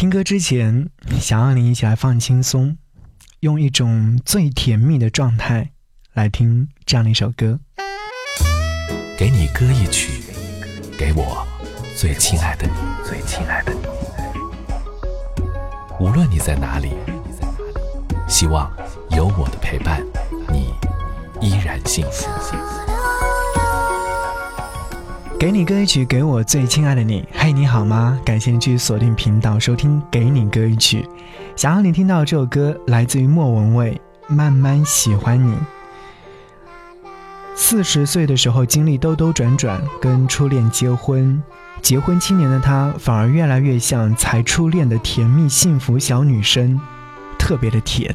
听歌之前，想要你一起来放轻松，用一种最甜蜜的状态来听这样的一首歌。给你歌一曲，给我最亲爱的你，最亲爱的你。无论你在哪里，希望有我的陪伴，你依然幸福。给你歌一曲，给我最亲爱的你。嘿，你好吗？感谢你继续锁定频道收听《给你歌一曲》。想要你听到这首歌，来自于莫文蔚，《慢慢喜欢你》。四十岁的时候，经历兜兜转转，跟初恋结婚，结婚七年的她，反而越来越像才初恋的甜蜜幸福小女生，特别的甜。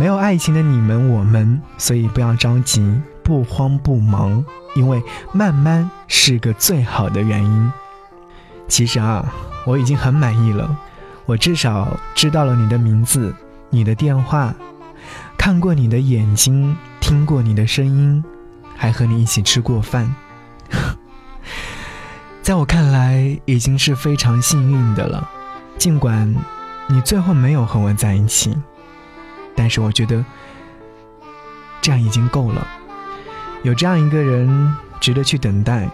没有爱情的你们我们，所以不要着急。不慌不忙，因为慢慢是个最好的原因。其实啊，我已经很满意了。我至少知道了你的名字、你的电话，看过你的眼睛，听过你的声音，还和你一起吃过饭。在我看来，已经是非常幸运的了。尽管你最后没有和我在一起，但是我觉得这样已经够了。有这样一个人值得去等待，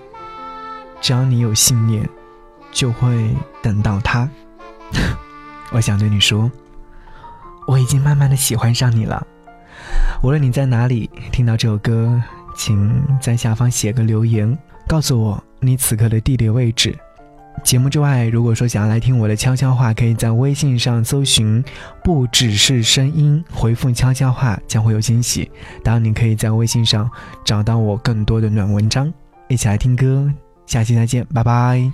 只要你有信念，就会等到他。我想对你说，我已经慢慢的喜欢上你了。无论你在哪里听到这首歌，请在下方写个留言，告诉我你此刻的地理位置。节目之外，如果说想要来听我的悄悄话，可以在微信上搜寻“不只是声音”，回复“悄悄话”将会有惊喜。当然，你可以在微信上找到我更多的暖文章。一起来听歌，下期再见，拜拜。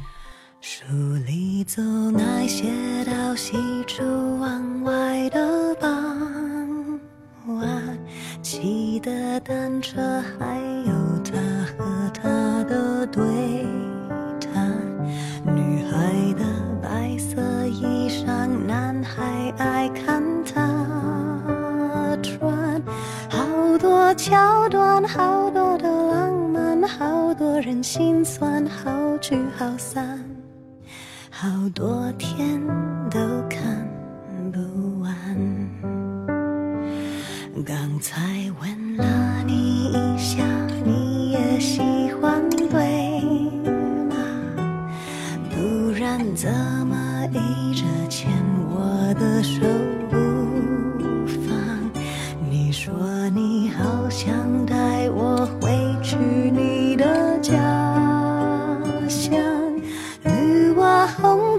书里总爱写到西出望外的傍晚，骑的单车，还还，爱看他穿。好多桥段，好多的浪漫，好多人心酸，好聚好散，好多天都看不完。刚才问了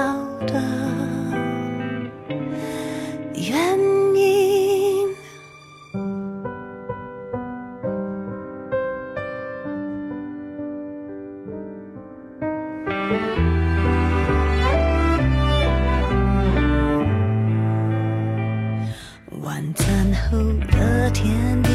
好的原因。晚餐后的甜。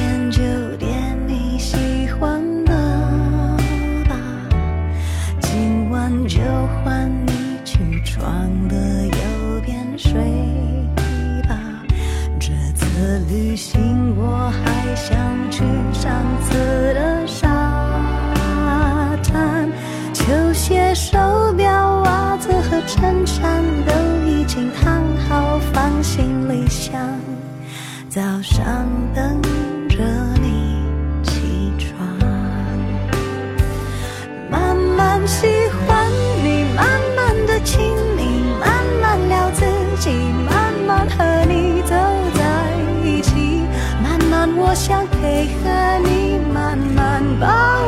想配合你慢慢把